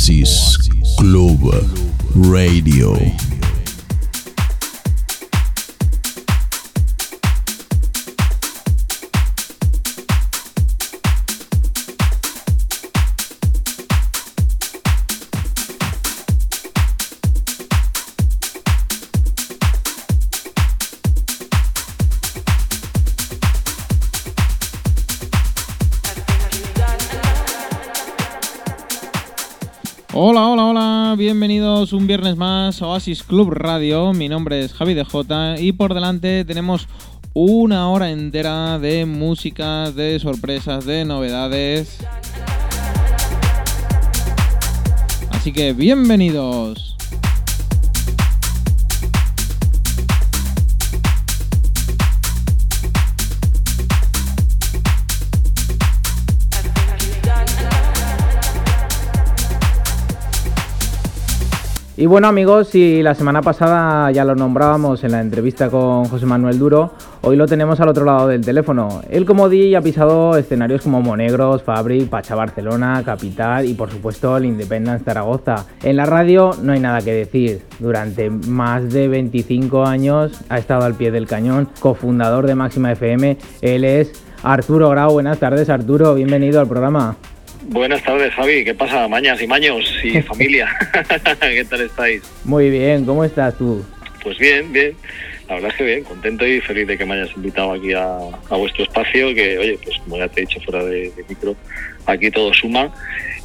Oasis Club Radio. Un viernes más Oasis Club Radio. Mi nombre es Javi DJ y por delante tenemos una hora entera de música, de sorpresas, de novedades. Así que bienvenidos. Y bueno amigos, si la semana pasada ya lo nombrábamos en la entrevista con José Manuel Duro, hoy lo tenemos al otro lado del teléfono. Él como DJ ha pisado escenarios como Monegros, Fabric, Pacha Barcelona, Capital y por supuesto el Independence Zaragoza. En la radio no hay nada que decir. Durante más de 25 años ha estado al pie del cañón, cofundador de Máxima FM. Él es Arturo Grau. Buenas tardes Arturo, bienvenido al programa. Buenas tardes, Javi. ¿Qué pasa, mañas y maños y familia? ¿Qué tal estáis? Muy bien, ¿cómo estás tú? Pues bien, bien. La verdad es que bien, contento y feliz de que me hayas invitado aquí a, vuestro espacio, que, oye, pues como ya te he dicho fuera de, micro, aquí todo suma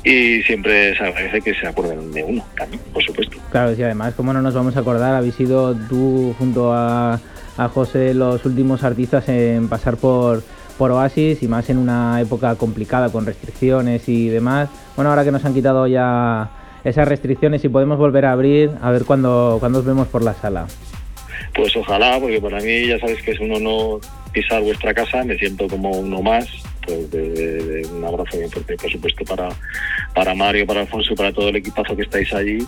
y siempre se agradece que se acuerden de uno también, por supuesto. Claro, y además, ¿cómo no nos vamos a acordar? Habéis sido tú junto a, a José los últimos artistas en pasar por por Oasis y más en una época complicada con restricciones y demás. Bueno, ahora que nos han quitado ya esas restricciones y podemos volver a abrir, a ver cuándo, cuándo os vemos por la sala. Pues ojalá, porque para mí ya sabes que es un honor pisar vuestra casa, me siento como uno más. Pues de, un abrazo muy fuerte, por supuesto, para, para Mario, para Alfonso y para todo el equipazo que estáis allí,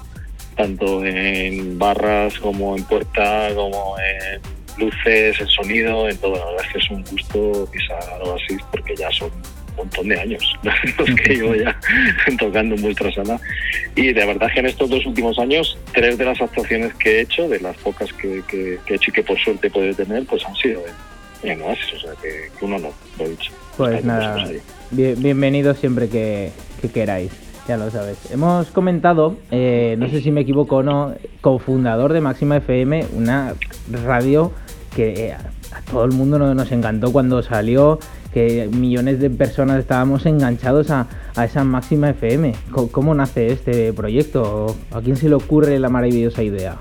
tanto en barras como en puerta, como en luces, el sonido, en todo. La verdad es que es un gusto pisar Oasis porque ya son un montón de años los que llevo ya tocando en vuestra sala. Y de verdad que en estos dos últimos años, tres de las actuaciones que he hecho, de las pocas que, he hecho y que por suerte puede tener, pues han sido en, Oasis. O sea que, uno no, lo he dicho. Pues nada, bienvenido siempre que, queráis. Ya lo sabes. Hemos comentado, eh, no sé si me equivoco o no, cofundador de Máxima FM, una radio que a, todo el mundo nos encantó cuando salió, que millones de personas estábamos enganchados a, esa máxima FM. ¿Cómo, nace este proyecto? ¿A quién se le ocurre la maravillosa idea?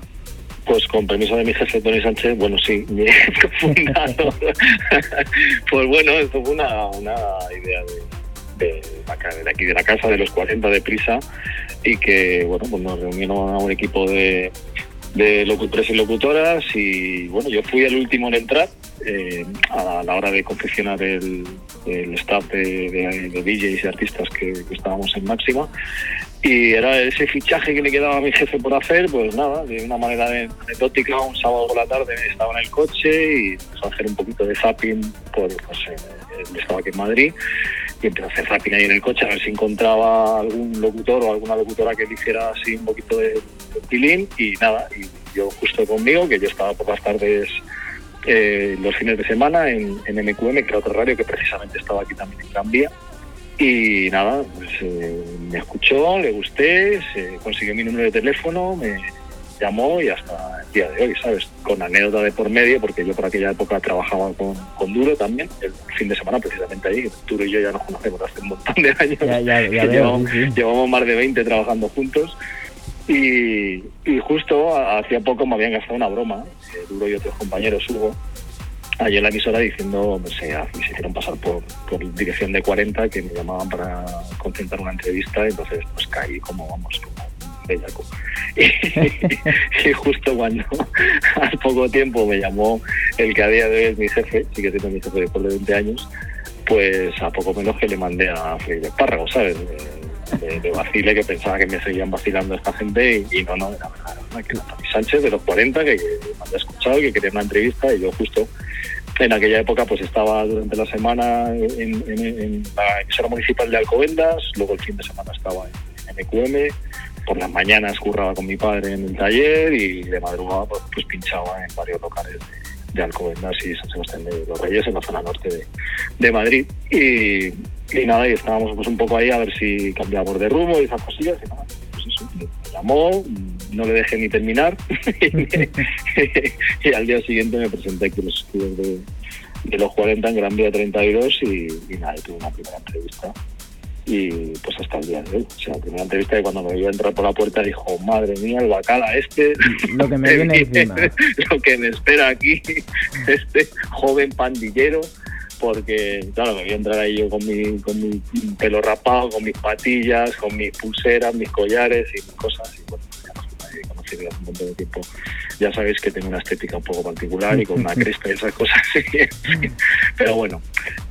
Pues con permiso de mi jefe Tony Sánchez, bueno, sí, cofundado. pues bueno, esto fue una, idea de, de, aquí de la casa de los 40 de prisa y que bueno pues nos reunieron a un equipo de, de locutores y locutoras y bueno, yo fui el último en entrar eh, a la hora de confeccionar el, staff de, DJs y artistas que, estábamos en máxima. Y era ese fichaje que le quedaba a mi jefe por hacer, pues nada, de una manera anecdótica, un sábado por la tarde estaba en el coche y empezó a hacer un poquito de zapping, por, pues eh, estaba aquí en Madrid. Y empecé a hacer zapping ahí en el coche a ver si encontraba algún locutor o alguna locutora que hiciera así un poquito de, pilín y nada, y yo justo conmigo, que yo estaba por las tardes eh, los fines de semana en, en, MQM, que era otro radio que precisamente estaba aquí también en Gran Vía. Y nada, pues eh, me escuchó, le gusté, se consiguió mi número de teléfono, me llamó y hasta el día de hoy, ¿sabes? Con anécdota de por medio, porque yo por aquella época trabajaba con, con Duro también, el fin de semana precisamente ahí. Duro y yo ya nos conocemos hace un montón de años. Ya, ya, llevamos, más de 20 trabajando juntos. Y, justo hacía poco me habían gastado una broma, eh, Duro y otros compañeros, Hugo, allí en la emisora diciendo, no sé, se hicieron pasar por, por dirección de 40 que me llamaban para concentrar una entrevista, entonces pues caí como, vamos, como bellaco. Y, justo cuando al poco tiempo me llamó el que a día de hoy es mi jefe, sí que siendo mi jefe después de 20 años, pues a poco menos que le mandé a Freire Espárrago, ¿sabes? De, vacile que pensaba que me seguían vacilando esta gente y, no, no, era verdad, que era Sánchez de los 40 que, me había escuchado, que quería una entrevista y yo justo en aquella época pues estaba durante la semana en, la emisora municipal de Alcobendas, luego el fin de semana estaba en MQM, por las mañanas curraba con mi padre en el taller y de madrugada pues, pues pinchaba en varios locales de, de Alcobendas y San Sebastián de los Reyes en la zona norte de, de Madrid. Y, y nada, y estábamos pues un poco ahí a ver si cambiábamos de rumbo y esas cosillas. Y nada, pues eso, me llamó, no le dejé ni terminar y al día siguiente me presenté aquí los estudios de, de los 40 en Gran Vía 32 y, y nada, y tuve una primera entrevista y pues hasta el día de hoy. O sea, la primera entrevista que cuando me vio entrar por la puerta dijo, madre mía, el bacala este, Lo que me viene encima. lo que me espera aquí, este joven pandillero, porque claro, me vio entrar ahí yo con mi, con mi pelo rapado, con mis patillas, con mis pulseras, mis collares y mis cosas, y bueno, ya he conocido hace un montón de tiempo. Ya sabéis que tengo una estética un poco particular y con una cresta y esas cosas. Pero bueno,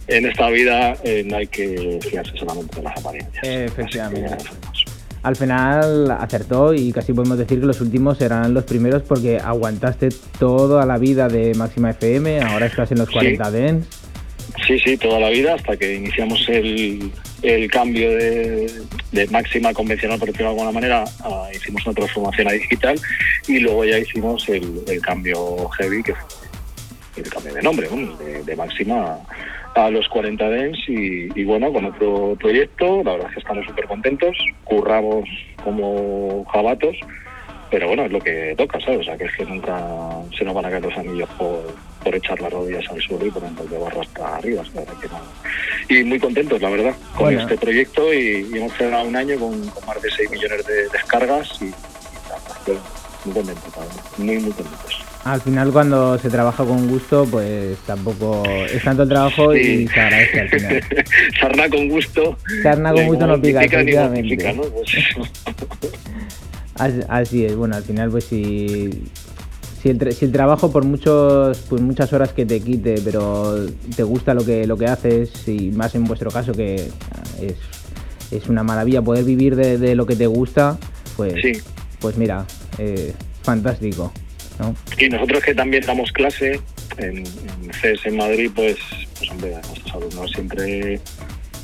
en esta vida eh, no hay que fiarse solamente de las apariencias. Efectivamente. Al final acertó y casi podemos decir que los últimos serán los primeros porque aguantaste toda la vida de Máxima FM, ahora estás en los Sí. 40 Dents. Sí, sí, toda la vida, hasta que iniciamos el, el cambio de, de máxima convencional, por decirlo de alguna manera, a- hicimos una transformación a digital y luego ya hicimos el, el cambio heavy, que fue el cambio de nombre, ¿no? de, máxima a, los 40 Dents y, y bueno, con otro proyecto, la verdad es que estamos súper contentos, curramos como jabatos, pero bueno, es lo que toca, ¿sabes? O sea, que es que nunca se nos van a caer los anillos por, por echar las rodillas al suelo y poner el de barro hasta arriba, que no. Y muy contentos, la verdad, con Bueno. este proyecto y, y hemos cerrado un año con, con más de 6 millones de descargas y, y la verdad es que muy contentos, muy, muy contentos. Al final cuando se trabaja con gusto, pues tampoco es tanto el trabajo y Sí. se agradece al final. Sarna con gusto. Sarna con gusto no pica, ni efectivamente. mortifica, ¿no? Pues. Así, es, bueno, al final pues si, si, el, si el trabajo por muchos pues muchas horas que te quite, pero te gusta lo que lo que haces y más en vuestro caso que es, es una maravilla poder vivir de, de lo que te gusta, pues Sí. pues mira, eh, fantástico, ¿no? Y nosotros que también damos clase en, en CES en Madrid, pues, pues hombre, a nuestros alumnos siempre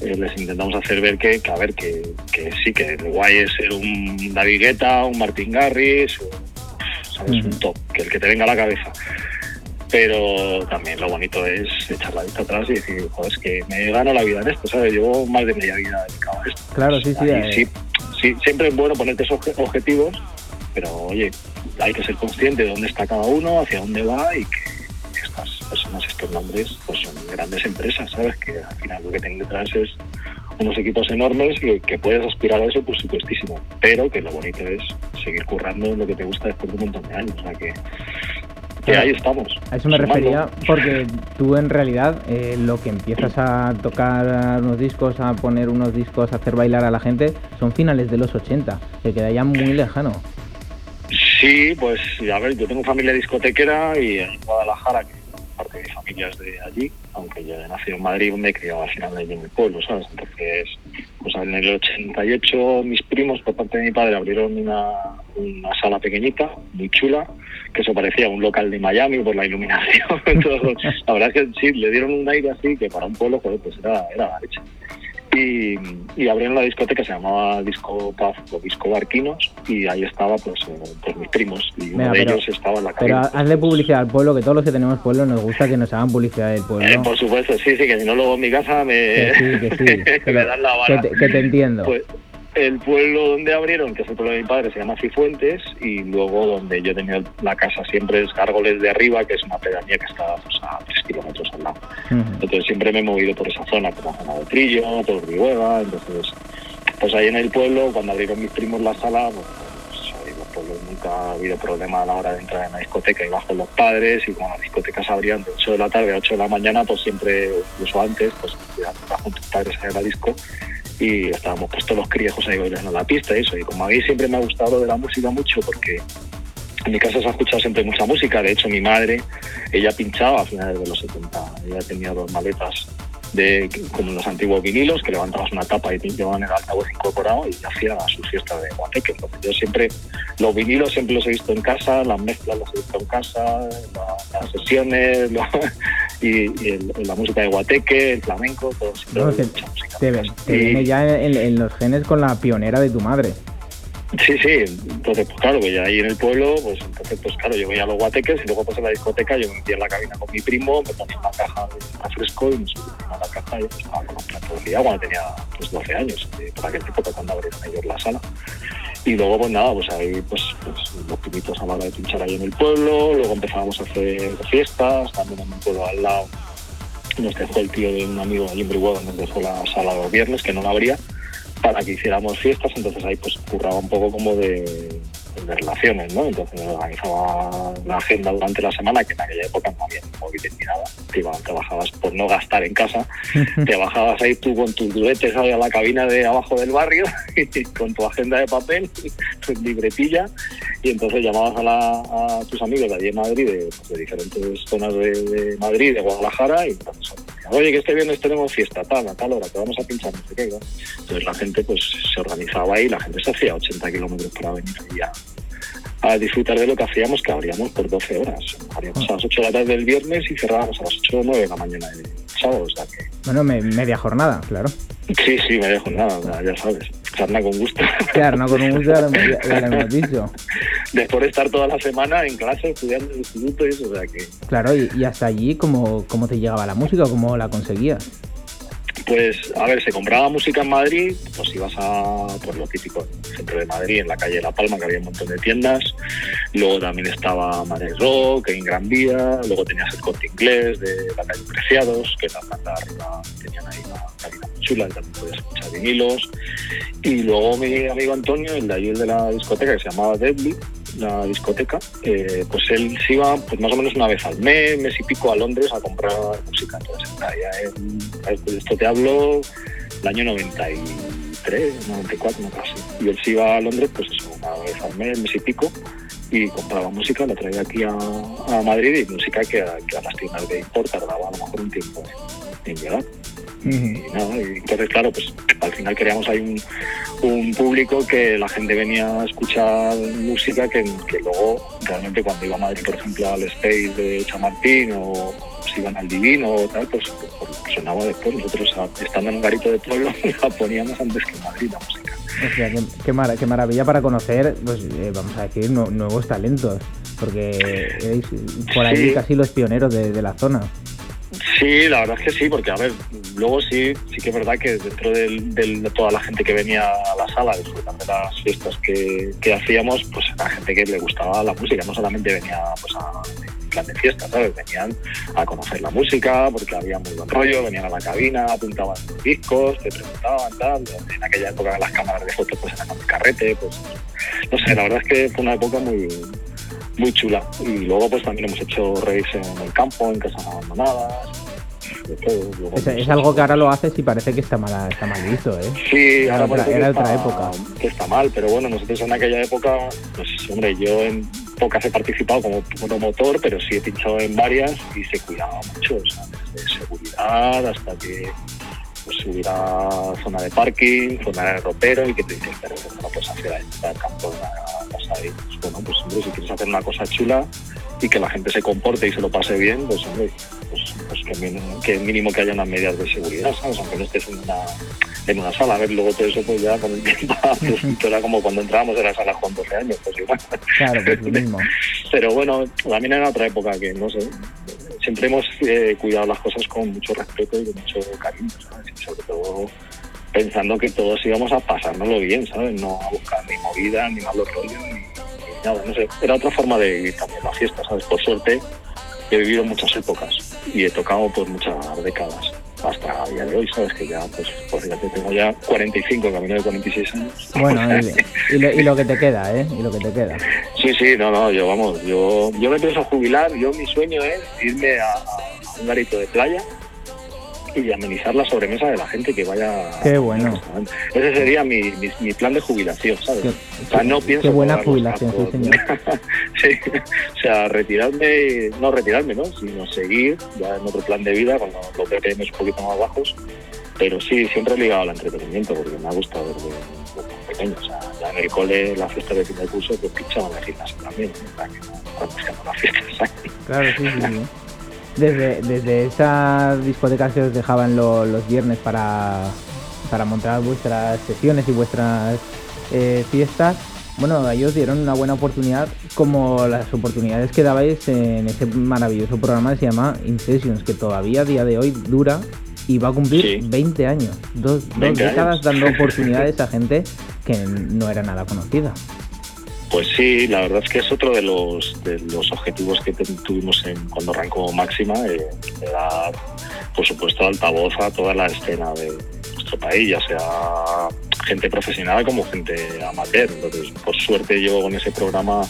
eh, les intentamos hacer ver que, que a ver, que, que sí, que guay es ser un David Guetta, un Martin Garrix, o, ¿sabes? Un top, que el que te venga a la cabeza. Pero también lo bonito es echar la vista atrás y decir, joder, es que me gano la vida en esto, ¿sabes? Llevo más de media vida dedicado a esto. Claro, sí, sí, Y eh. sí, sí, siempre es bueno ponerte esos obje- objetivos, pero oye, hay que ser consciente de dónde está cada uno, hacia dónde va y que estas personas, estos nombres, pues son grandes empresas, ¿sabes? Que al final lo que tienen detrás es unos equipos enormes y que puedes aspirar a eso, por supuestísimo. Pero que lo bonito es seguir currando en lo que te gusta después de un montón de años. O sea que, ahí estamos. A eso me sumando. refería porque tú en realidad eh, lo que empiezas a tocar unos discos, a poner unos discos, a hacer bailar a la gente, son finales de los 80, que queda ya muy lejano. Sí, pues a ver, yo tengo familia discotequera y en Guadalajara, que de mi familia es de allí, aunque yo he nacido en Madrid, me he criado al final allí en mi pueblo, ¿sabes? Entonces, pues en el 88 mis primos por parte de mi padre abrieron una, sala pequeñita, muy chula, que eso parecía un local de Miami por la iluminación. La verdad es que sí, le dieron un aire así que para un pueblo, pues era, era la leche y, y abrieron una discoteca que se llamaba Disco Paz o Disco Barquinos y ahí estaba pues, eh, pues mis primos y uno Venga, de pero- ellos estaba en la Pero cabina. hazle publicidad al pueblo, que todos los que tenemos pueblo nos gusta que nos hagan publicidad del pueblo. Eh, por supuesto, sí, sí, que si no luego en mi casa me, Que sí, que sí. que, dan la que vara. te, que te entiendo. Pues el pueblo donde abrieron, que es el pueblo de mi padre, se llama Cifuentes y luego donde yo he tenido la casa siempre es Gárgoles de Arriba, que es una pedanía que está pues, a tres kilómetros al lado. Entonces siempre me he movido por esa zona, por la zona de Trillo, por Rihuega, entonces pues ahí en el pueblo, cuando abrieron mis primos la sala, pues, pues, los pueblos nunca ha habido problema a la hora de entrar en la discoteca y bajo los padres y cuando las discotecas abrían de 8 de la tarde a 8 de la mañana, pues siempre, incluso antes, pues ya bajo tus padres a la disco y estábamos pues todos los criejos ahí bailando la pista y eso, y como a mí siempre me ha gustado de la música mucho porque en mi casa se ha escuchado siempre mucha música. De hecho, mi madre, ella pinchaba a finales de los 70. Ella tenía dos maletas de como los antiguos vinilos, que levantabas una tapa y te llevaban el altavoz incorporado y hacía sus fiestas de guateque. Yo siempre, los vinilos siempre los he visto en casa, las mezclas las he visto en casa, la- las sesiones, lo- y, y el- la música de guateque, el flamenco, todo siempre No, te, te- te Y- viene ya en, en los genes con la pionera de tu madre. Sí, sí, entonces pues claro, que ya ahí en el pueblo, pues entonces pues claro, yo veía los guateques y luego pues en la discoteca yo me metía en la cabina con mi primo, me ponía una caja de refresco y me subía a la caja y estaba con todo el día cuando tenía pues 12 años, eh, por aquel época cuando abrieron ellos la sala. Y luego pues nada, pues ahí pues, pues los pinitos a la hora de pinchar ahí en el pueblo, luego empezábamos a hacer fiestas, también en un pueblo al lado nos dejó el tío de un amigo allí en Brihuega, nos dejó la sala los viernes, que no la abría, para que hiciéramos fiestas, entonces ahí pues curraba un poco como de, de relaciones, ¿no? Entonces organizaba la agenda durante la semana, que en aquella época no había ni móviles ni nada, te, iba- te bajabas por no gastar en casa, te bajabas ahí tú con tus duetes ahí a la cabina de abajo del barrio, y con tu agenda de papel, tu libretilla, y entonces llamabas a, la- a tus amigos de allí en Madrid, de, pues, de diferentes zonas de, de Madrid, de Guadalajara, y entonces, oye, que este viernes tenemos fiesta, tal, a tal hora, que vamos a pinchar, no sé qué. Entonces la gente pues se organizaba ahí, la gente se hacía 80 kilómetros para venir ahí a, a disfrutar de lo que hacíamos, que abríamos por 12 horas. Abríamos a las 8 de la tarde del viernes y cerrábamos a las 8 o 9 de la mañana del sábado, o sea que... Bueno, me- media jornada, claro. Sí, sí, me dejo nada, ya sabes, sarna con gusto. Claro, no con gusto ya lo, ya- ya lo hemos dicho. Después de estar toda la semana en clase, estudiando en el instituto y eso, o sea que... Claro, y, y hasta allí, ¿cómo, ¿cómo te llegaba la música o cómo la conseguías? Pues, a ver, se compraba música en Madrid, pues ibas a, por lo típico, en el centro de Madrid, en la calle de La Palma, que había un montón de tiendas. Luego también estaba Madrid Rock, en Gran Vía. Luego tenías el Corte Inglés de la calle Preciados, que la banda arriba ahí una cabina muy chula, y también podías escuchar vinilos. Y luego mi amigo Antonio, el de ahí, el de la discoteca, que se llamaba Deadly, la discoteca, eh, pues él se iba pues más o menos una vez al mes, mes y pico a Londres a comprar música. Entonces, allá en, esto te hablo el año 93, 94, no casi. Y él se iba a Londres, pues eso, una vez al mes, mes y pico, y compraba música, la traía aquí a, Madrid y música que a, que a las tiendas de import tardaba a lo mejor un tiempo en, en Y entonces claro, pues al final queríamos ahí un, un público que la gente venía a escuchar música que, que luego realmente cuando iba a Madrid, por ejemplo, al Space de Chamartín o si iban al Divino o tal, pues, pues sonaba después. Nosotros estando en un garito de pueblo la poníamos antes que en Madrid la música. O sea, qué, qué mara- qué maravilla para conocer, pues eh, vamos a decir, nu- nuevos talentos. Porque erais por ahí Sí. casi los pioneros de, de la zona. Sí, la verdad es que sí, porque a ver, luego sí, sí que es verdad que dentro del- de toda la gente que venía a la sala, disfrutando de las fiestas que, que hacíamos, pues era gente que le gustaba la música, no solamente venía pues a plan de fiesta, ¿sabes? Venían a conocer la música, porque había muy buen rollo, venían a la cabina, apuntaban discos, te preguntaban, tal, en aquella época las cámaras de fotos pues eran el carrete, pues no sé, la verdad es que fue una época muy muy chula. Y luego pues también hemos hecho raves en el campo, en casas abandonadas, de todo. Es, algo que ahora lo haces y parece que está mal, está mal visto, ¿eh? Sí, Era ahora otra- parece era que otra está- época. Que está mal, pero bueno, nosotros en aquella época, pues hombre, yo en pocas he participado como promotor, pero sí he pinchado en varias y se cuidaba mucho, o sea, desde seguridad hasta que pues, hubiera zona de parking, zona de ropero y que te dices, pero no puedes hacer ahí en el campo, en la casa ahí. Pues, bueno, pues hombre, si quieres hacer una cosa chula y que la gente se comporte y se lo pase bien, pues hombre, pues, pues que, mínimo, que mínimo que haya unas medidas de seguridad, ¿sabes? Aunque no estés en una, en una sala. A ver, luego todo eso pues ya con el tiempo, pues, era como cuando entrábamos en la sala con 12 años, pues igual. Claro, pues mismo. Pero bueno, también era otra época que, no sé, siempre hemos eh, cuidado las cosas con mucho respeto y con mucho cariño, ¿sabes? Y sobre todo pensando que todos íbamos a pasárnoslo bien, ¿sabes? No a buscar ni movida, ni malos rollos, ni nada, no sé. Era otra forma de vivir también la fiesta, ¿sabes? Por suerte he vivido muchas épocas y he tocado por muchas décadas hasta el día de hoy, ¿sabes? Que ya, pues, pues fíjate, tengo ya 45, camino de 46 años. Bueno, y, y lo, y lo que te queda, ¿eh? Y lo que te queda. Sí, sí, no, no, yo vamos, yo, yo me pienso jubilar, yo mi sueño es irme a, a un garito de playa y amenizar la sobremesa de la gente que vaya. Qué bueno. Ese sería mi, mi, mi plan de jubilación, ¿sabes? Qué, o sea, no pienso qué buena jubilación, sí, tacos. señor. sí, o sea, retirarme, no retirarme, ¿no? Sino seguir ya en otro plan de vida, cuando los BPM un poquito más bajos, pero sí, siempre ligado al entretenimiento, porque me ha gustado desde, desde pequeño. O sea, ya en el cole, la fiesta de fin de curso, pues pinchaban las gimnasia también, que no, las fiestas. Claro, sí, sí, sí. Desde, desde esas discotecas que os dejaban lo- los viernes para, para montar vuestras sesiones y vuestras eh, fiestas, bueno, ellos dieron una buena oportunidad como las oportunidades que dabais en ese maravilloso programa que se llama Incessions, que todavía a día de hoy dura y va a cumplir Sí. 20 años. Dos, dos 20 décadas años. dando oportunidades a gente que no era nada conocida. Pues sí, la verdad es que es otro de los, objetivos que tuvimos cuando arrancó Máxima, eh, dar, por supuesto, altavoz a toda la escena de nuestro país, ya sea gente profesional como gente amateur. Entonces, por suerte, llevo con ese programa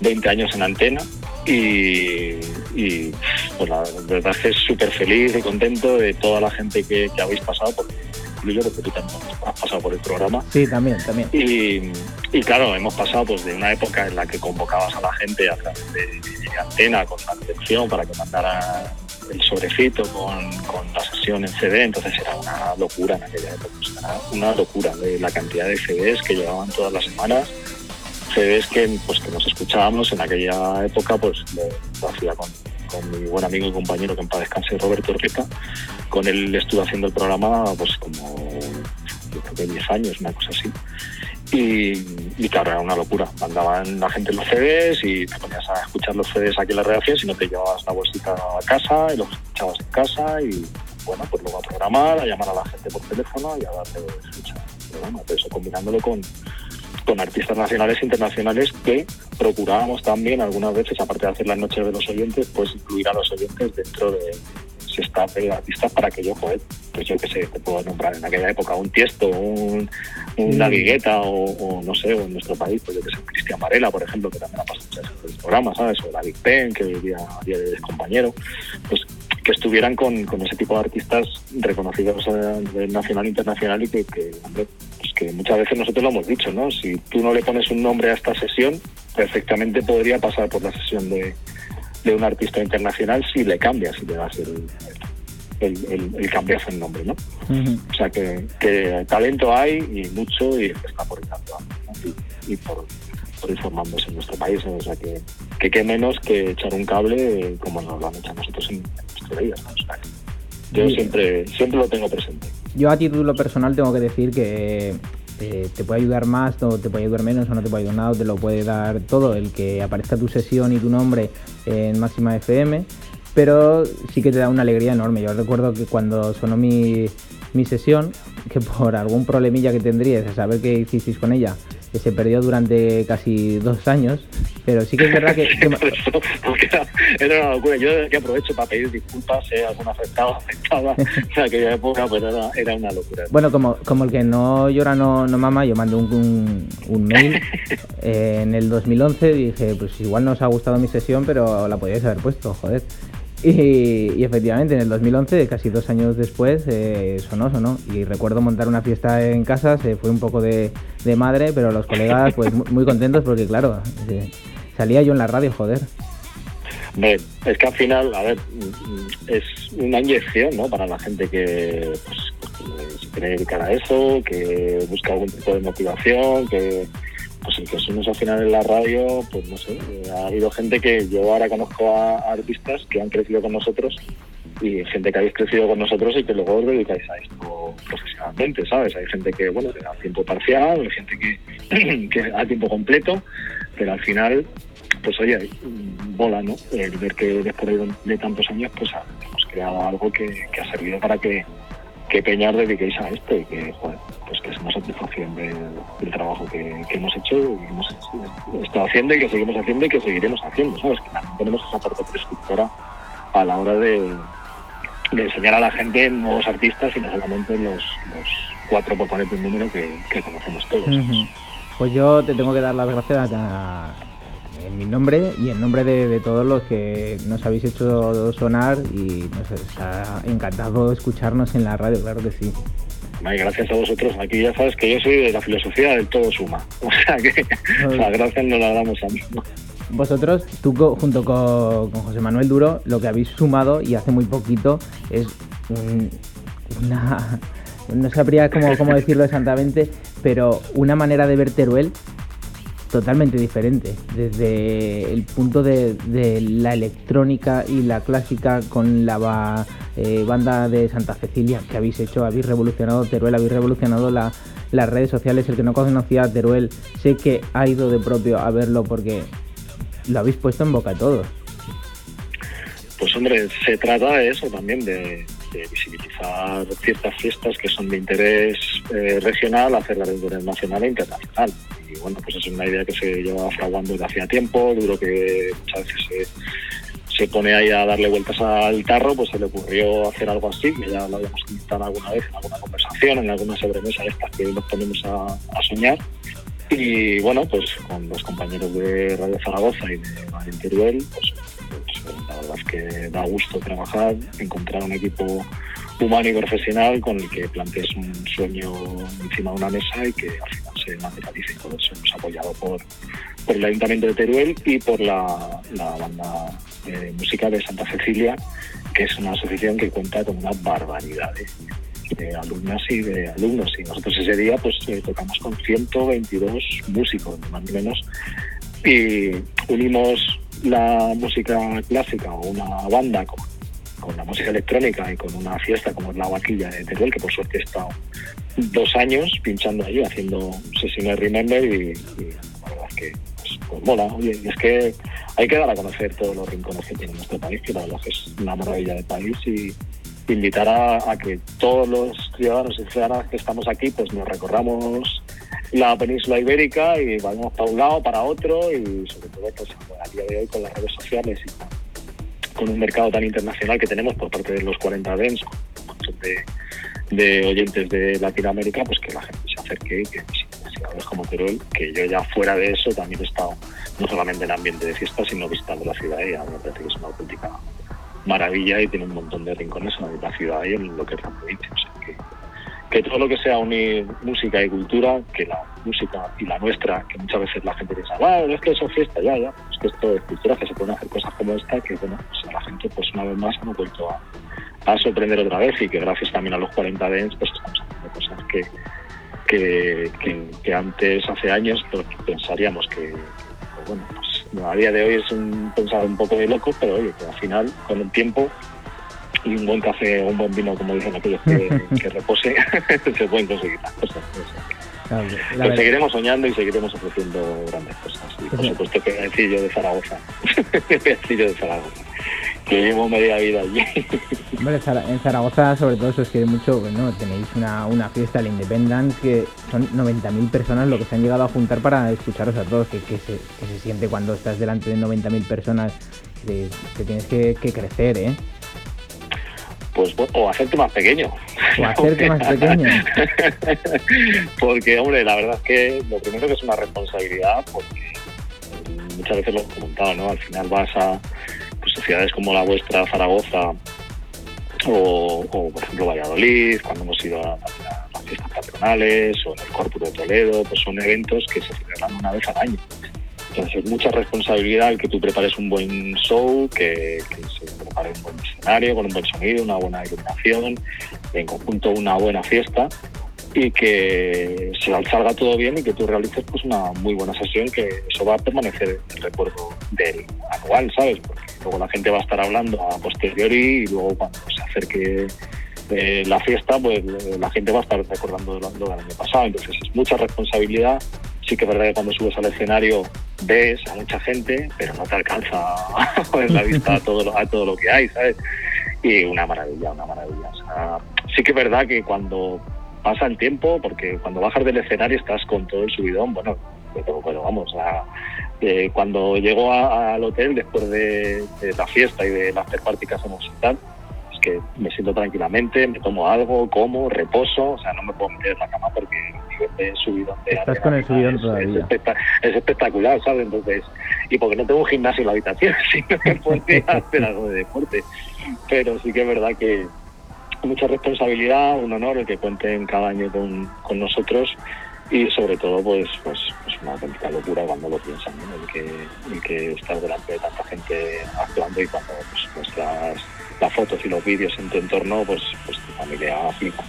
20 años en antena y, y, pues la verdad es que es súper feliz y contento de toda la gente que, que habéis pasado, porque incluyo porque tú también has pasado por el programa. Sí, también, también. Y, y claro, hemos pasado pues de una época en la que convocabas a la gente a través de, de antena con la dirección para que mandara el sobrecito con, con la sesión en CD, entonces era una locura en aquella época, era una locura de la cantidad de CDs que llegaban todas las semanas, CDs que pues que nos escuchábamos en aquella época, pues lo, lo hacía con, con mi buen amigo y compañero que en paz descanse, Roberto Rica, con él estuve haciendo el programa pues como yo creo que 10 años, una cosa así. Y, y claro, era una locura. Mandaban la gente los CDs y te ponías a escuchar los CDs aquí en la redacción, si no te llevabas la bolsita a casa y los escuchabas en casa y bueno, pues luego a programar, a llamar a la gente por teléfono y a darle escucha. Pero eso combinándolo con, con artistas nacionales e internacionales que procurábamos también algunas veces, aparte de hacer las noches de los oyentes, pues incluir a los oyentes dentro de ese staff de artistas para que yo, joder, pues yo qué sé, te puedo nombrar en aquella época un Tiesto, un, una Mm. Guigueta o, o no sé, o en nuestro país, pues yo que sé, Cristian Varela, por ejemplo, que también ha pasado muchas veces el programa, ¿sabes? O David Penn, que hoy día, día de compañero, pues que estuvieran con, con ese tipo de artistas reconocidos a nivel nacional e internacional y que, que, pues que muchas veces nosotros lo hemos dicho, ¿no? Si tú no le pones un nombre a esta sesión, perfectamente podría pasar por la sesión de, de un artista internacional si le cambias, si le das el, el, el, el cambiazo en nombre, ¿no? O sea que, que talento hay y mucho y está por dando, ¿no? y, y por, formándose en nuestro país. O sea que, que qué menos que echar un cable como nos lo han a nosotros en, nuestro día. ¿no? O sea yo siempre, siempre lo tengo presente. Yo a título personal tengo que decir que eh, te puede ayudar más o te puede ayudar menos o no te puede ayudar nada, o te lo puede dar todo el que aparezca tu sesión y tu nombre en Máxima FM, pero sí que te da una alegría enorme. Yo recuerdo que cuando sonó mi, mi sesión, que por algún problemilla que tendrías, a saber qué hicisteis con ella, que se perdió durante casi dos años, pero sí que es verdad que... que- era, una locura. Yo aquí aprovecho para pedir disculpas si algún afectado afectada en aquella época, pero era, era una locura. Bueno, como, como el que no llora no, no mama, yo mandé un, un- un mail eh, en el 2011 y dije, pues igual no os ha gustado mi sesión, pero la podíais haber puesto, joder. Y, y efectivamente, en el 2011, casi dos años después, eh, sonó, sonó. Y recuerdo montar una fiesta en casa, se fue un poco de, de madre, pero los colegas pues mu- muy contentos porque, claro, eh, salía yo en la radio, joder. Hombre, es que al final, a ver, mm, es una inyección, ¿no? Para la gente que, pues, que se quiere dedicar a eso, que busca algún tipo de motivación, que, pues, somos al final en la radio, pues, no sé, eh, ha habido gente que yo ahora conozco a, artistas que han crecido con nosotros y gente que habéis crecido con nosotros y que luego os dedicáis a esto profesionalmente, ¿sabes? Hay gente que, bueno, que a tiempo parcial, hay gente que, que a tiempo completo, pero al final pues oye, mola, ¿no? El ver que después de, de tantos años, pues hemos creado algo que, que ha servido para que, que Peña os dediquéis a esto y que, joder, pues que es una satisfacción del, del trabajo que, hemos hecho y que hemos estado haciendo y que seguimos haciendo y que seguiremos haciendo, ¿sabes? Que también tenemos esa parte prescriptora a la hora de, enseñar a la gente nuevos artistas y no solamente los, cuatro, por ponerte un número, que, conocemos todos. Pues yo te tengo que dar las gracias en mi nombre y en nombre de, de todos los que nos habéis hecho sonar y nos ha encantado escucharnos en la radio, claro que sí. Ay, gracias a vosotros. Aquí ya sabes que yo soy de la filosofía del todo suma. O sea que las gracias no las damos a mí. Vosotros, tú junto co- con, José Manuel Duro, lo que habéis sumado y hace muy poquito es un- una... No sabría cómo, cómo decirlo exactamente, pero una manera de ver Teruel totalmente diferente. Desde el punto de, la electrónica y la clásica con la eh, banda de Santa Cecilia que habéis hecho, habéis revolucionado Teruel, habéis revolucionado las redes sociales. El que no conocía a Teruel, sé que ha ido de propio a verlo porque lo habéis puesto en boca a todos. Pues hombre, se trata de eso también, de, visibilizar ciertas fiestas que son de interés eh, regional, hacerlas de interés nacional e internacional. Y bueno, pues es una idea que se lleva fraguando desde hacía tiempo, duro que muchas veces se, pone ahí a darle vueltas al tarro, pues se le ocurrió hacer algo así, que ya lo habíamos comentado alguna vez en alguna conversación, en alguna sobremesa de estas que nos ponemos a, soñar. Y bueno, pues con los compañeros de Radio Zaragoza y de Radio Teruel, pues la verdad es que da gusto trabajar, encontrar un equipo humano y profesional con el que plantees un sueño encima de una mesa y que al final se materialice. Eso hemos apoyado por, por el Ayuntamiento de Teruel y por la, banda de música de Santa Cecilia, que es una asociación que cuenta con una barbaridad de, alumnas y de alumnos. Y nosotros ese día pues eh, tocamos con 122 músicos, más o menos, y unimos la música clásica o una banda con, la música electrónica y con una fiesta como es la vaquilla de Teruel, que por suerte he estado dos años pinchando allí, haciendo sesiones Remember y, la verdad es que pues, mola. Oye, y es que hay que dar a conocer todos los rincones que tiene nuestro país, que la verdad es una maravilla de país y invitar a, que todos los ciudadanos y ciudadanas que estamos aquí pues nos recorramos la península ibérica y vamos para un lado, para otro y sobre todo pues, a día de hoy con las redes sociales y con un mercado tan internacional que tenemos por parte de los 40 Dens, de, de oyentes de Latinoamérica, pues que la gente se acerque y que visite como Teruel, que yo ya fuera de eso también he estado no solamente en ambiente de fiesta, sino visitando la ciudad y me parece que es una auténtica maravilla y tiene un montón de rincones en la ciudad y en lo que es la provincia. que que todo lo que sea unir música y cultura, que la música y la nuestra, que muchas veces la gente piensa, bueno, es que eso es fiesta, ya, ya, es que esto es cultura, que se pueden hacer cosas como esta, que bueno, pues a la gente pues una vez más hemos vuelto a, sorprender otra vez y que gracias también a los 40 Dents pues estamos haciendo cosas que, que, antes, hace años, pues, pensaríamos que, bueno, pues a día de hoy es un pensado un poco de loco, pero oye, que al final, con el tiempo, y un buen café o un buen vino, como dicen aquellos que, que repose, se pueden conseguir las cosas. Pues seguiremos soñando y seguiremos ofreciendo grandes cosas. Y por supuesto que sencillo de Zaragoza. sencillo de Zaragoza. Que llevo media vida allí. Hombre, en Zaragoza sobre todo eso es que mucho, bueno, tenéis una, una fiesta, la Independence, que son 90.000 personas lo que se han llegado a juntar para escucharos a todos. Que, que, se, que se siente cuando estás delante de 90.000 personas, que, que tienes que, que crecer, ¿eh? Pues o hacerte más pequeño. O hacerte más pequeño. porque, hombre, la verdad es que lo primero que es una responsabilidad, porque muchas veces lo he comentado, ¿no? Al final vas a pues, ciudades como la vuestra, Zaragoza, o, por ejemplo Valladolid, cuando hemos ido a, las fiestas patronales, o en el Corpus de Toledo, pues son eventos que se celebran una vez al año. Entonces es mucha responsabilidad el que tú prepares un buen show, que, se prepare un buen escenario, con un buen sonido, una buena iluminación, en conjunto una buena fiesta y que se salga todo bien y que tú realices pues una muy buena sesión que eso va a permanecer en el recuerdo del anual, ¿sabes? Porque luego la gente va a estar hablando a posteriori y luego cuando se acerque eh, la fiesta, pues la gente va a estar recordando lo, lo del año pasado. Entonces es mucha responsabilidad sí que es verdad que cuando subes al escenario ves a mucha gente, pero no te alcanza en la vista a todo, lo, a todo lo que hay, ¿sabes? Y una maravilla, una maravilla. sí que es verdad que cuando pasa el tiempo, porque cuando bajas del escenario estás con todo el subidón, bueno, pero, vamos, eh, cuando llego al hotel después de, la fiesta y de las after party que hacemos y tal, que me siento tranquilamente, me tomo algo, como, reposo, o sea, no me puedo meter en la cama porque de subidón de Estás con el subidón es, todavía. Es, espectacular, ¿sabes? Entonces, y porque no tengo un gimnasio en la habitación, si no me podría hacer algo de deporte. Pero sí que es verdad que mucha responsabilidad, un honor el que cuenten cada año con, con nosotros y sobre todo pues pues, pues una auténtica locura cuando lo piensan el que el que estar delante de tanta gente actuando y cuando pues, nuestras las fotos y los vídeos en tu entorno pues pues tu familia flipa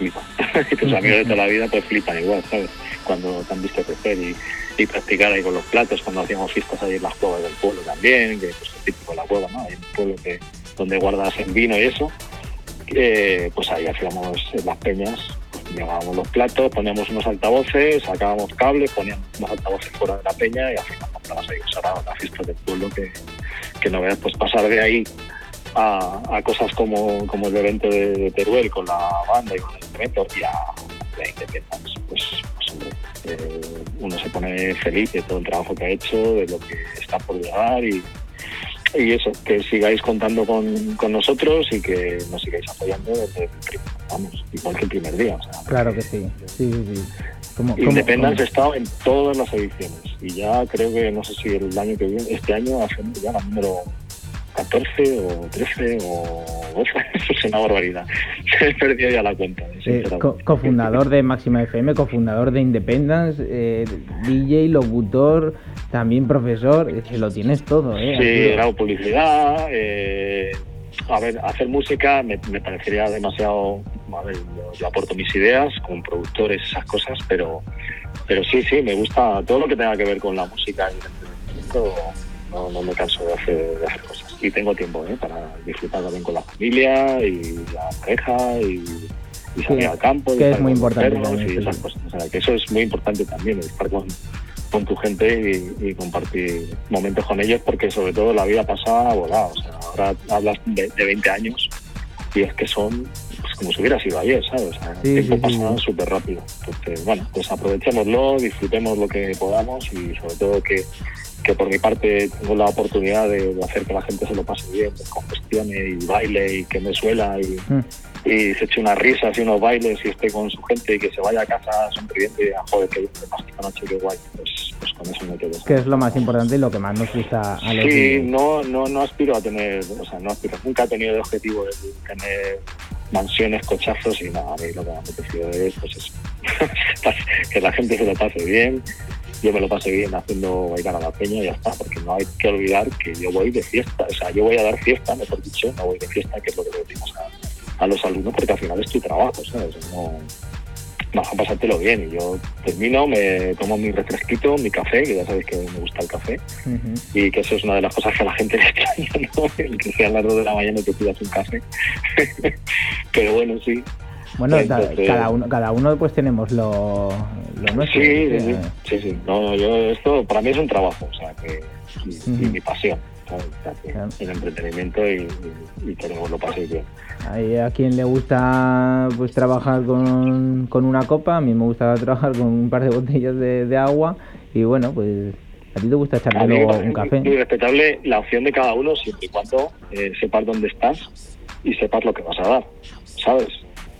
y tus amigos de toda la vida pues flipan igual, ¿sabes? Cuando te han visto crecer y, y practicar ahí con los platos cuando hacíamos fiestas ahí en las cuevas del pueblo también, que pues es típico la cueva, ¿no? Hay un pueblo que, donde guardas el vino y eso. Eh, pues ahí hacíamos las peñas, llevábamos los platos, poníamos unos altavoces, sacábamos cables, poníamos unos altavoces fuera de la peña y al final montabas ahí del pueblo que, que no veas, pues pasar de ahí a, a cosas como, como el evento de, de, Teruel con la banda y con el evento y a la Independence, pues, pues hombre, eh, uno se pone feliz de todo el trabajo que ha hecho, de lo que está por llegar y, y eso, que sigáis contando con, con, nosotros y que nos sigáis apoyando desde el primer, vamos, igual que el primer día. O sea, claro que sí, sí, sí. sí. ¿Cómo, Independence ha estado en todas las ediciones y ya creo que no sé si el año que viene, este año hacemos ya la número 14 o 13 o 12, es una barbaridad. Se perdido ya la cuenta. Eh, co cofundador de Máxima FM, cofundador de Independence, eh, DJ, locutor, también profesor, lo tienes todo, ¿eh? Sí, grabo publicidad, eh, a ver, hacer música me, me parecería demasiado. A ver, yo, yo, aporto mis ideas con productores, esas cosas, pero, pero sí, sí, me gusta todo lo que tenga que ver con la música y el entretenimiento. No, no me canso de hacer, de hacer cosas. Y tengo tiempo ¿eh? para disfrutar también con la familia y la pareja y, y salir Sí, al campo. y que es estar muy importante también, Y sí. esas cosas. O sea, que eso es muy importante también, estar con, con tu gente y, y compartir momentos con ellos, porque sobre todo la vida pasa volada. O sea, ahora hablas de, de 20 años y es que son pues, como si hubiera sido ayer, ¿sabes? O sea, Sí, el tiempo sí, sí. pasa súper rápido. Entonces, bueno, pues aprovechémoslo, disfrutemos lo que podamos y sobre todo que, que por mi parte tengo la oportunidad de, de hacer que la gente se lo pase bien, con cuestiones y baile y que me suela y, Mm. y se eche unas risas y unos bailes y esté con su gente y que se vaya a casa sonriendo y diga, joder, que más esta noche, qué guay. Pues, pues con eso me quedo. Que es lo más importante y lo que más nos gusta a los Sí, no, no, no aspiro a tener, o sea, no aspiro, nunca he tenido de objetivo de tener mansiones, cochazos y nada, a mí lo que me ha apetecido es, pues eso, que la gente se lo pase bien, yo me lo pase bien haciendo bailar a la peña y ya está, porque no hay que olvidar que yo voy de fiesta, o sea, yo voy a dar fiesta, mejor dicho, no voy de fiesta, que es lo que le decimos a, a los alumnos, porque al final es tu trabajo, ¿sabes? No, vas a pasártelo bien y yo termino, me tomo mi refresquito, mi café, que ya sabéis que me gusta el café, y que eso es una de las cosas que a la gente le extraña, ¿no? El que sean las 2 de la mañana y te pidas un café. Pero bueno, sí. Bueno, Entonces- cada uno, cada uno pues tenemos lo, lo nuestro. Sí, sí, ¿sí? sí, sí, sí. No, no, yo esto para mí es un trabajo, o sea, que mi pasión, el entretenimiento y, y, y que lo paséis bien. Hay a quien le gusta pues trabajar con, con una copa, a mí me gusta trabajar con un par de botellas de, de agua y bueno, pues a ti te gusta me luego un café. muy respetable la opción de cada uno siempre y cuando eh, sepas dónde estás y sepas lo que vas a dar, ¿sabes?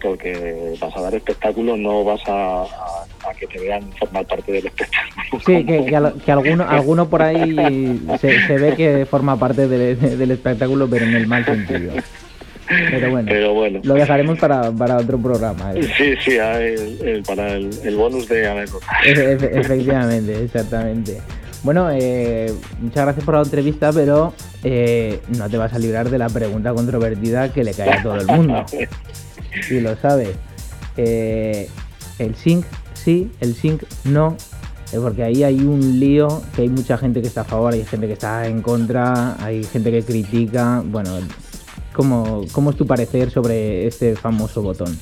Porque vas a dar espectáculo, no vas a, a- a que te vean formar parte del espectáculo. Sí, que, que, al- que alguno, alguno por ahí se, se ve que forma parte de- de- del espectáculo, pero en el mal sentido. Pero bueno, Pero bueno. lo dejaremos para, para otro programa. ¿eh? Sí, sí, ah, el- el- para el, el bonus de anécdota. Efe- efe- Efectivamente, exactamente. Bueno, eh, muchas gracias por la entrevista, pero eh, no te vas a librar de la pregunta controvertida que le cae a todo el mundo. Y lo sabes. Eh, el sync sí, el sync no. porque ahí hay un lío que hay mucha gente que está a favor, hay gente que está en contra, hay gente que critica. Bueno, ¿cómo, cómo es tu parecer sobre este famoso botón?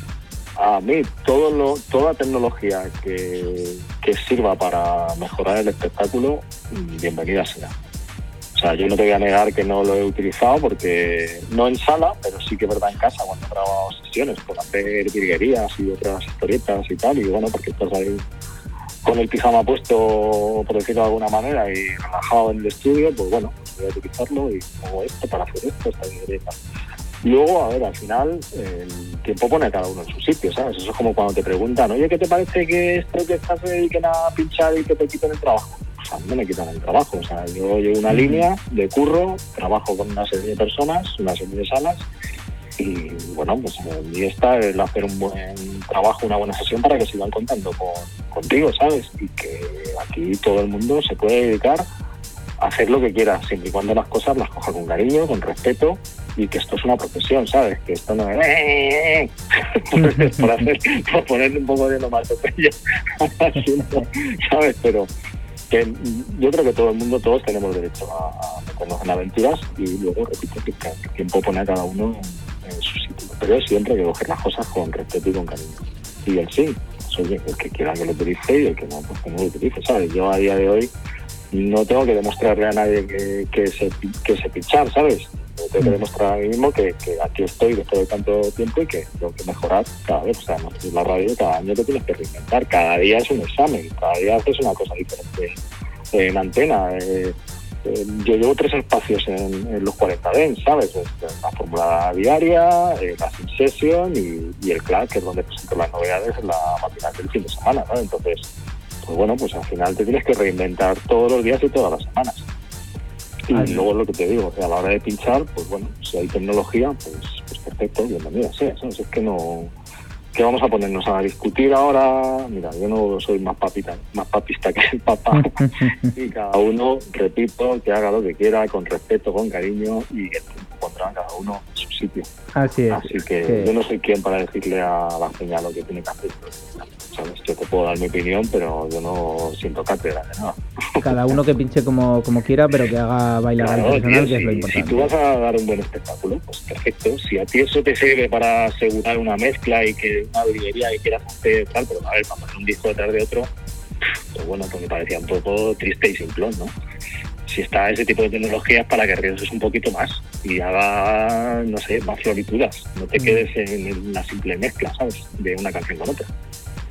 A mí, todo lo, toda tecnología que, que sirva para mejorar el espectáculo, bienvenida sea. O sea, yo no te voy a negar que no lo he utilizado porque no en sala, pero sí que verdad en casa cuando he grabado sesiones por hacer virguerías y otras historietas y tal. Y bueno, porque estás ahí con el pijama puesto, por decirlo de alguna manera, y relajado en el estudio, pues bueno, voy a utilizarlo y hago esto para hacer esto, esta virguería. Luego, a ver, al final, el tiempo pone a cada uno en su sitio, ¿sabes? Eso es como cuando te preguntan, oye, ¿qué te parece que esto que estás se dediquen a pinchar y que te quiten el trabajo? A mí no me quitan el trabajo, o sea, yo llevo una línea de curro, trabajo con una serie de personas, una serie de salas, y bueno, pues en mí está el hacer un buen trabajo, una buena sesión para que sigan contando con, contigo, ¿sabes? Y que aquí todo el mundo se puede dedicar a hacer lo que quiera, siempre y cuando las cosas las coja con cariño, con respeto y que esto es una profesión, ¿sabes? Que esto no es por, hacer, por ponerle un poco de asunto, ¿sabes? Pero, que yo creo que todo el mundo, todos tenemos derecho a, a meternos en aventuras y luego, repito, que cada tiempo pone a cada uno en, en su sitio. Pero siempre hay que coger las cosas con respeto y con cariño. Y el sí, pues, oye, el que quiera que lo utilice y el que no, pues que no lo utilice, ¿sabes? Yo a día de hoy no tengo que demostrarle a nadie que, que, sé, que sé pinchar, ¿sabes? Tengo que demostrar a mí mismo que, que aquí estoy después de tanto tiempo y que tengo que mejorar cada vez. O sea, la radio cada año te tienes que reinventar. Cada día es un examen, cada día haces una cosa diferente en antena. Eh, eh, yo llevo tres espacios en, en los 40 Dents, ¿sabes? Es La fórmula diaria, eh, la Sin Session y, y el Clash, que es donde presento las novedades en la matinal del fin de semana, ¿no? Entonces, pues bueno, pues al final te tienes que reinventar todos los días y todas las semanas. Y Así. luego lo que te digo, a la hora de pinchar, pues bueno, si hay tecnología, pues, pues perfecto, bienvenida sea. Es que no... que vamos a ponernos a discutir ahora? Mira, yo no soy más papita, más papista que el papá. y cada uno, repito, que haga lo que quiera, con respeto, con cariño, y el tiempo pondrá cada uno sitio. Así es. Así que Sí. yo no soy quien para decirle a la peña lo que tiene que hacer. ¿sabes? Yo te puedo dar mi opinión, pero yo no siento cátedra de nada. Cada uno que pinche como, como quiera, pero que haga bailar al Claro, personal, tío, que es lo si, importante. si tú vas a dar un buen espectáculo, pues perfecto. Si a ti eso te sirve para asegurar una mezcla y que una librería y quieras hacer tal, pero a ver, para poner un disco detrás de otro, pues bueno, pues me parecía un poco triste y simplón, ¿no? Si está ese tipo de tecnologías para que arriesgues un poquito más y haga, no sé, más florituras. No te Mm. quedes en una simple mezcla, ¿sabes? De una canción con otra.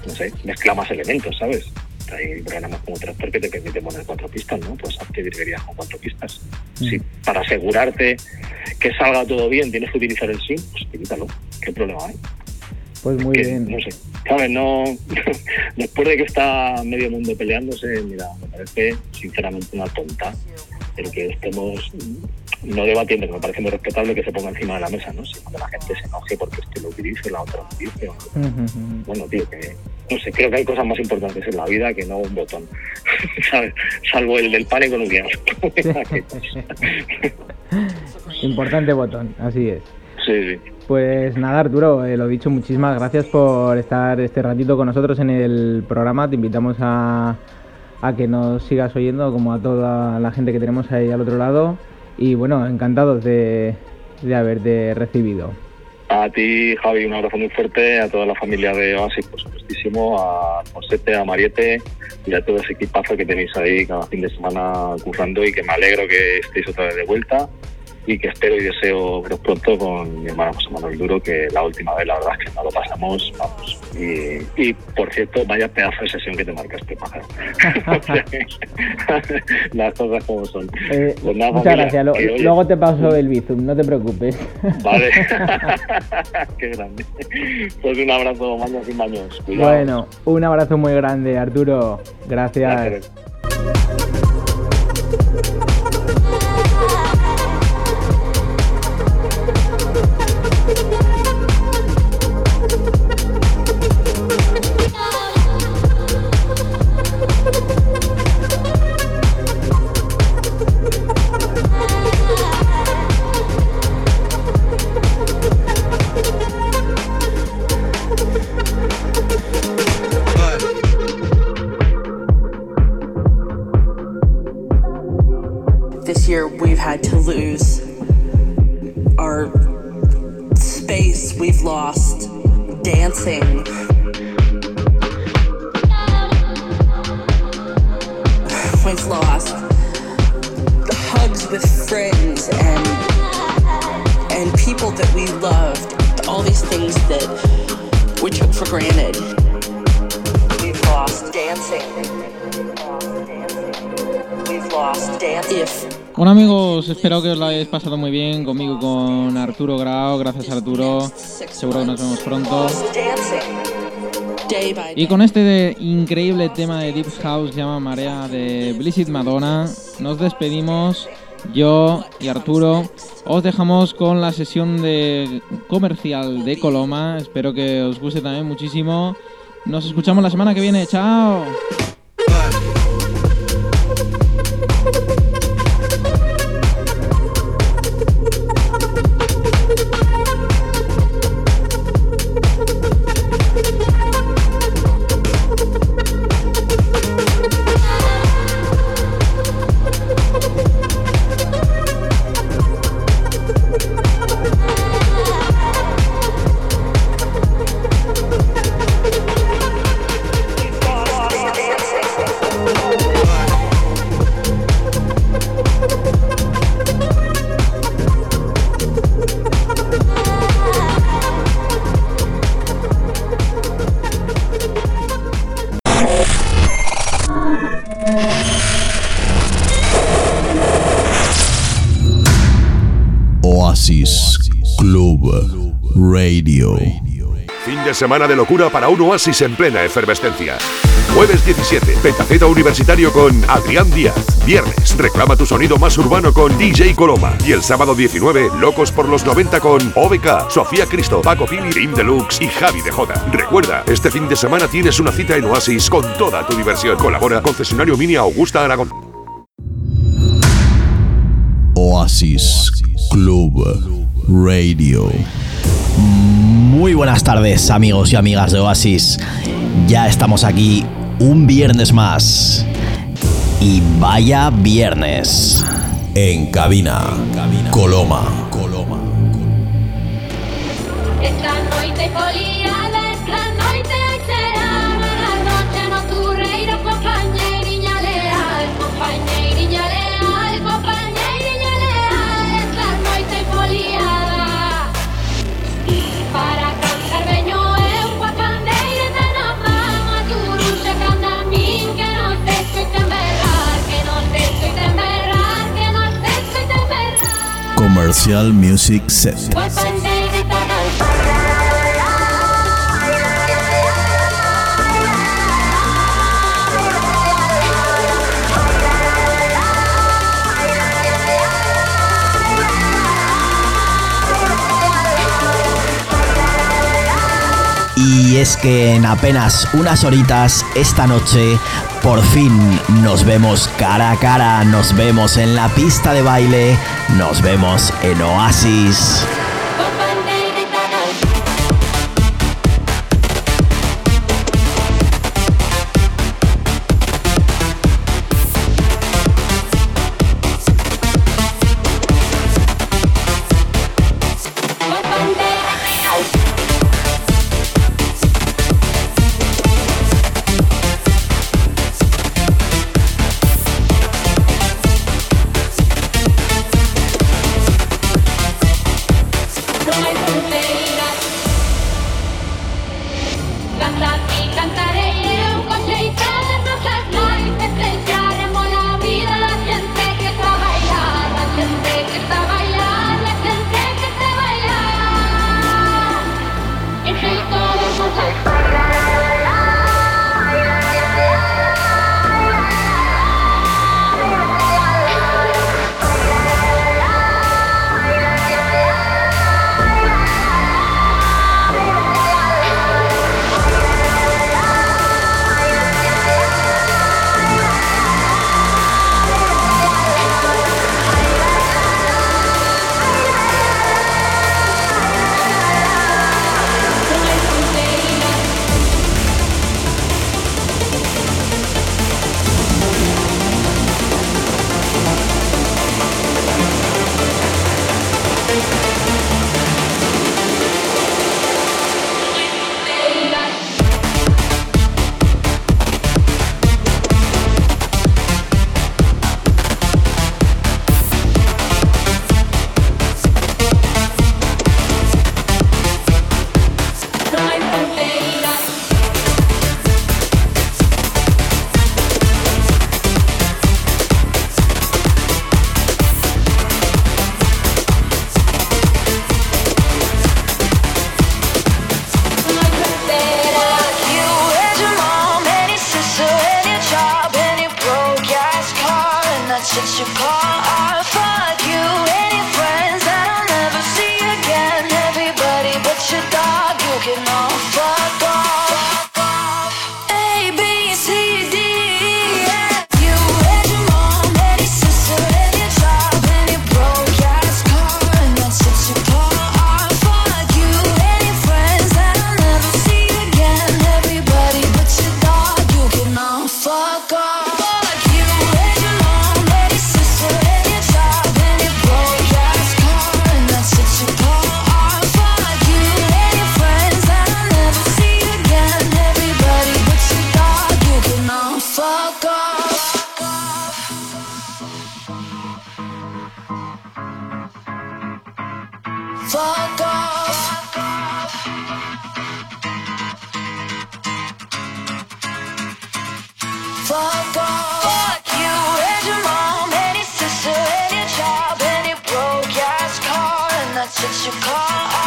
No sé, mezcla más elementos, ¿sabes? Hay programas como Tractor que te permiten poner cuatro pistas, ¿no? Pues hazte virguerías con cuatro pistas. Mm. Si para asegurarte que salga todo bien tienes que utilizar el SIM, pues utilízalo. ¿Qué problema hay? Pues muy que, bien. No sé. ¿Sabes? No, después de que está medio mundo peleándose, mira, me parece sinceramente una tonta el que estemos no debatiendo, que me parece muy respetable que se ponga encima de la mesa, ¿no? Sino que la gente se enoje porque este lo utilice, la otra lo ujú. Bueno, tío, que no sé, creo que hay cosas más importantes en la vida que no un botón, ¿sabes? Salvo el del un guion. Importante botón, así es. sí, sí. Pues nada, Arturo, eh, lo dicho, muchísimas gracias por estar este ratito con nosotros en el programa. Te invitamos a, que nos sigas oyendo, como a toda la gente que tenemos ahí al otro lado. Y bueno, encantados de, haberte recibido. A ti, Javi, un abrazo muy fuerte, a toda la familia de Oasis, por supuestísimo, a Josete, a Mariette y a todo ese equipazo que tenéis ahí cada fin de semana currando y que me alegro que estéis otra vez de vuelta y que espero y deseo veros pronto con mi hermano José Manuel Duro, que la última vez la verdad es que no lo pasamos, vamos. Y, y por cierto, vaya pedazo de sesión que te marcaste, pájaro. Las cosas como son. Eh, Pues nada, muchas familia, gracias. Oye, luego te paso el Bizum, no te preocupes. Vale. Qué grande. Pues un abrazo, maños y maños. Cuidado. bueno, un abrazo muy grande, Arturo. Gracias. Gracias. Espero que os lo hayáis pasado muy bien conmigo con Arturo Grau. Gracias Arturo. Seguro que nos vemos pronto. Y con este increíble tema de Deep House llama Marea de Blizzard Madonna, nos despedimos. Yo y Arturo os dejamos con la sesión de comercial de Coloma. Espero que os guste también muchísimo. Nos escuchamos la semana que viene. Chao. Semana de locura para un oasis en plena efervescencia. Jueves 17, Petaceta Universitario con Adrián Díaz. Viernes, reclama tu sonido más urbano con DJ Coloma. Y el sábado 19, Locos por los 90 con OBK, Sofía Cristo, Paco Pili, Tim Deluxe y Javi de Jota. Recuerda, este fin de semana tienes una cita en Oasis con toda tu diversión. Colabora concesionario Mini Augusta Aragón. Oasis Club Radio. Muy buenas tardes amigos y amigas de Oasis. Ya estamos aquí un viernes más. Y vaya viernes. En cabina, Coloma. Esta noite Music Set. Y es que en apenas unas horitas esta noche por fin nos vemos cara a cara, nos vemos en la pista de baile, nos vemos en Oasis. Fuck off. Fuck off. Fuck you and your mom and your sister and your job and your broke ass car and that's what you call.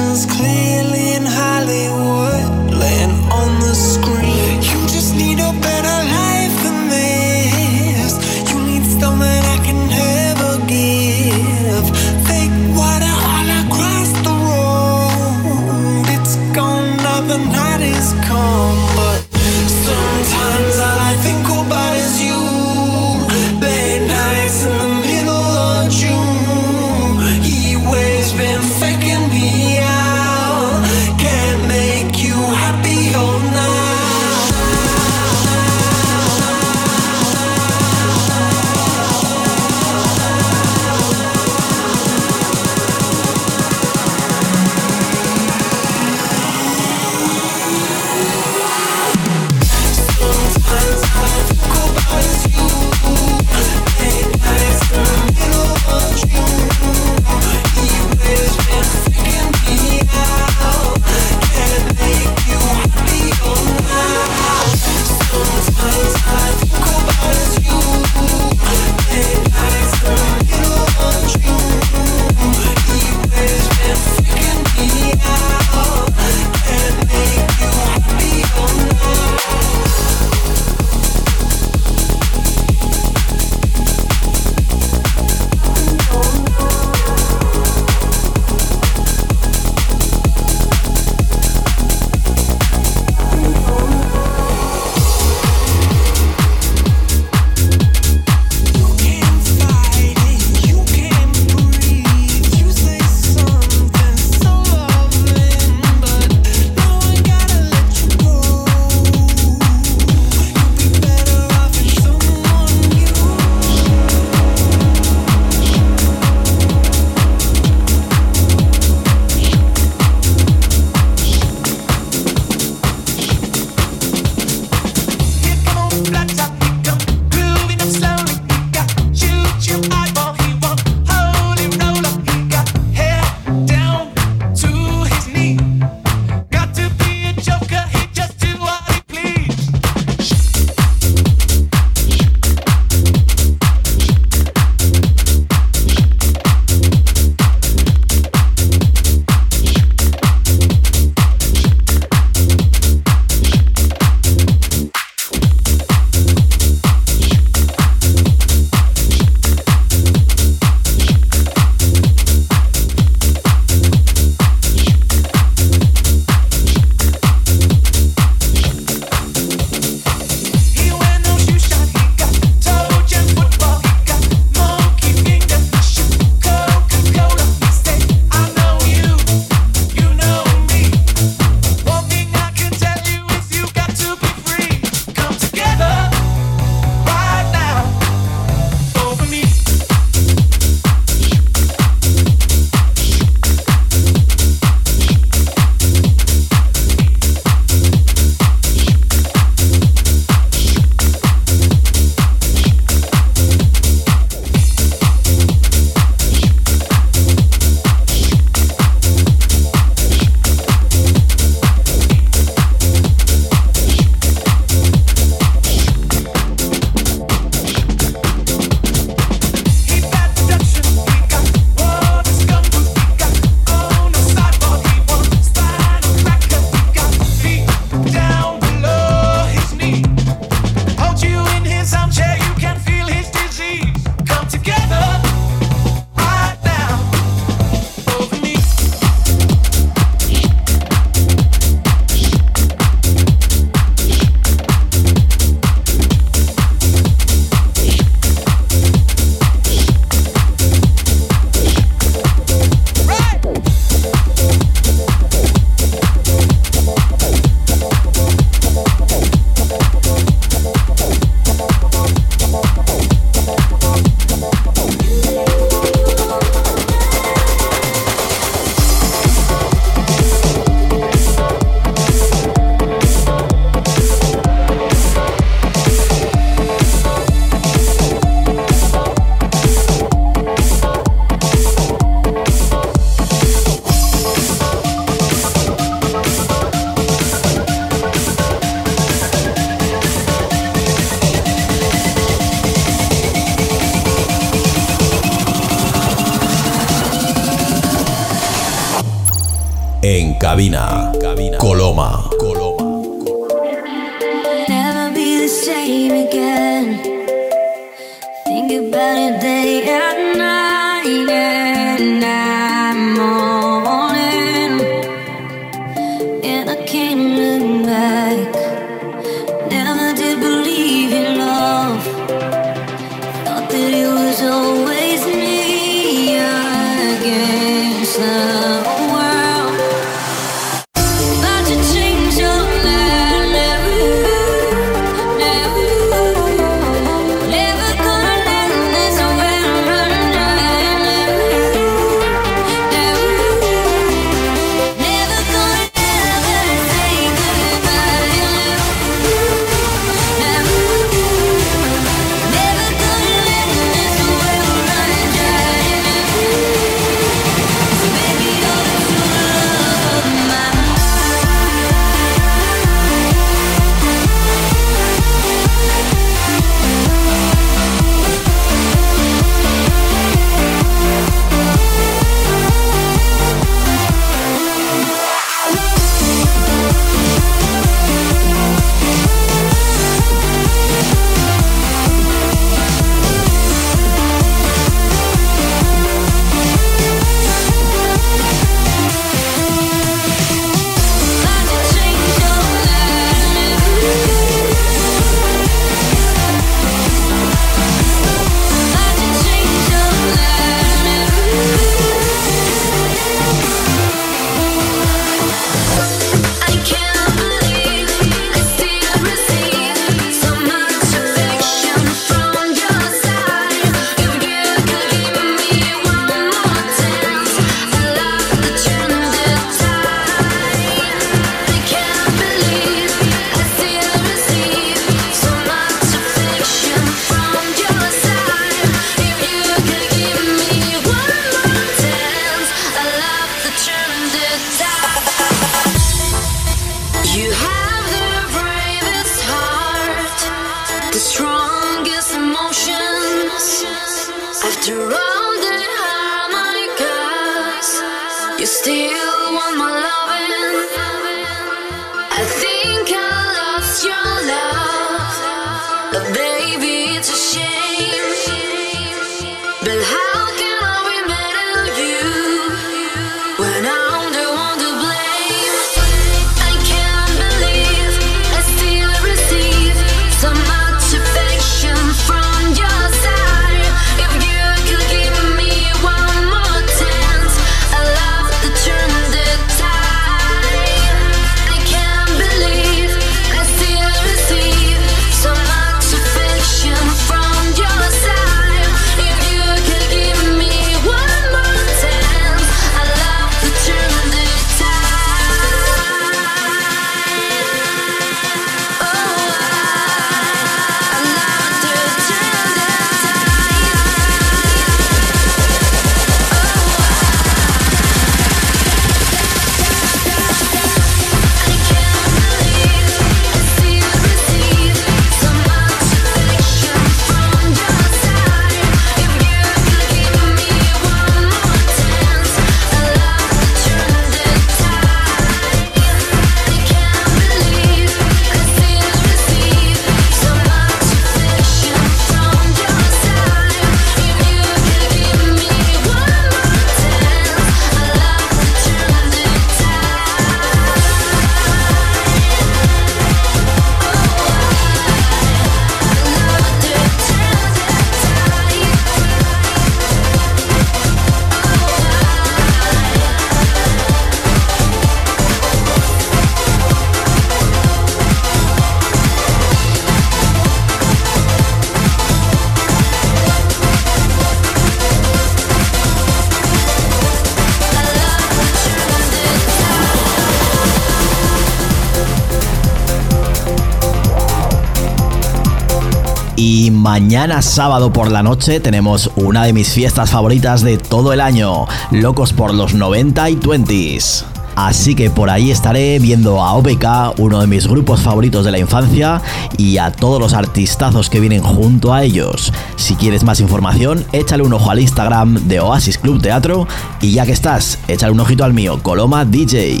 Mañana sábado por la noche tenemos una de mis fiestas favoritas de todo el año, Locos por los 90 y 20s. Así que por ahí estaré viendo a OBK, uno de mis grupos favoritos de la infancia, y a todos los artistazos que vienen junto a ellos. Si quieres más información, échale un ojo al Instagram de Oasis Club Teatro y ya que estás, échale un ojito al mío, Coloma DJ.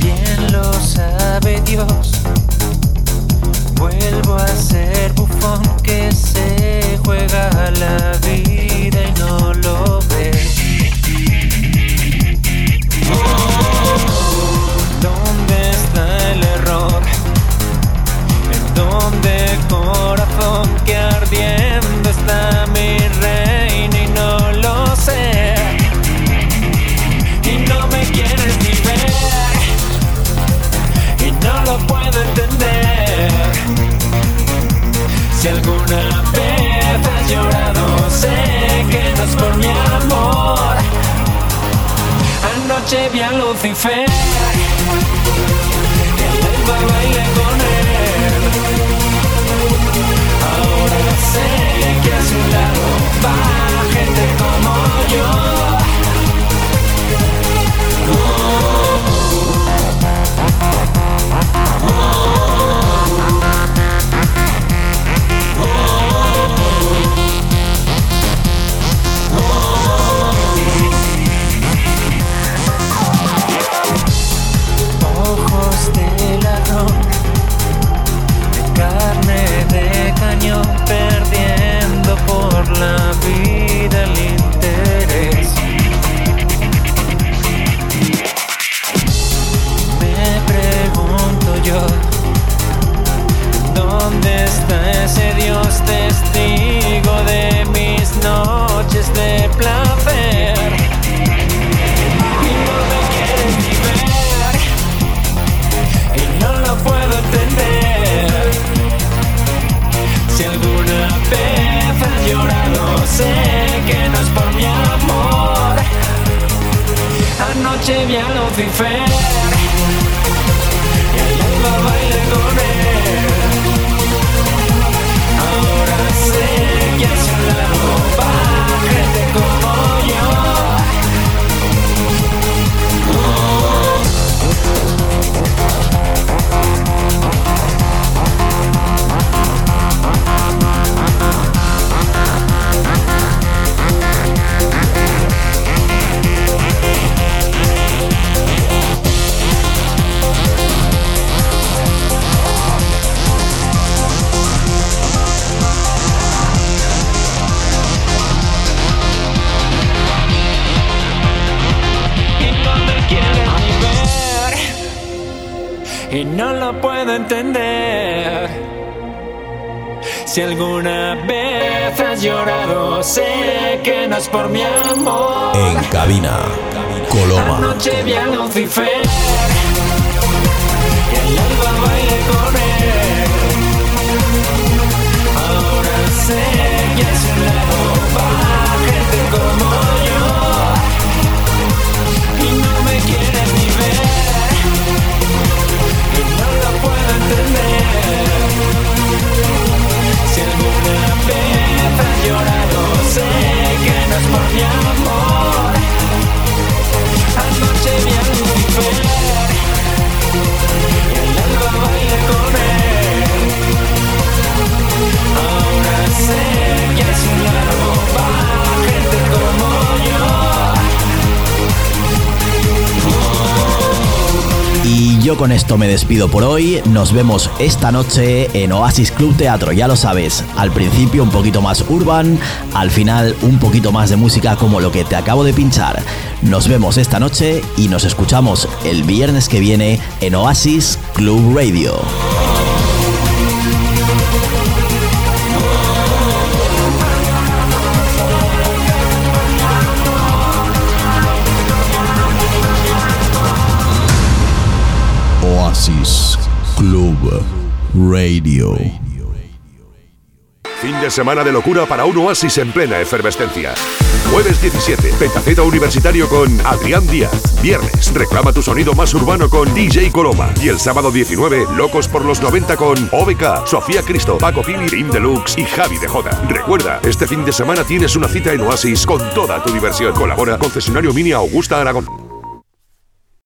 Bien lo sabe Dios. Vuelvo a ser bufón que se juega la vida y no lo Anoche vi a Lucifer, Si alguna vez has llorado, sé que no es por mi amor. En cabina, Coloma. Anoche vi a Lucifer es por mi amor Anoche Y alba bailé con él Ahora sé Yo con esto me despido por hoy. Nos vemos esta noche en Oasis Club Teatro, ya lo sabes. Al principio un poquito más urban, al final un poquito más de música como lo que te acabo de pinchar. Nos vemos esta noche y nos escuchamos el viernes que viene en Oasis Club Radio. Radio. Fin de semana de locura para un oasis en plena efervescencia. Jueves 17, Petaceta Universitario con Adrián Díaz. Viernes, reclama tu sonido más urbano con DJ Coloma. Y el sábado 19, Locos por los 90 con OBK, Sofía Cristo, Paco Pili, Tim Deluxe y Javi de Jota. Recuerda, este fin de semana tienes una cita en Oasis con toda tu diversión. Colabora concesionario Mini Augusta Aragón.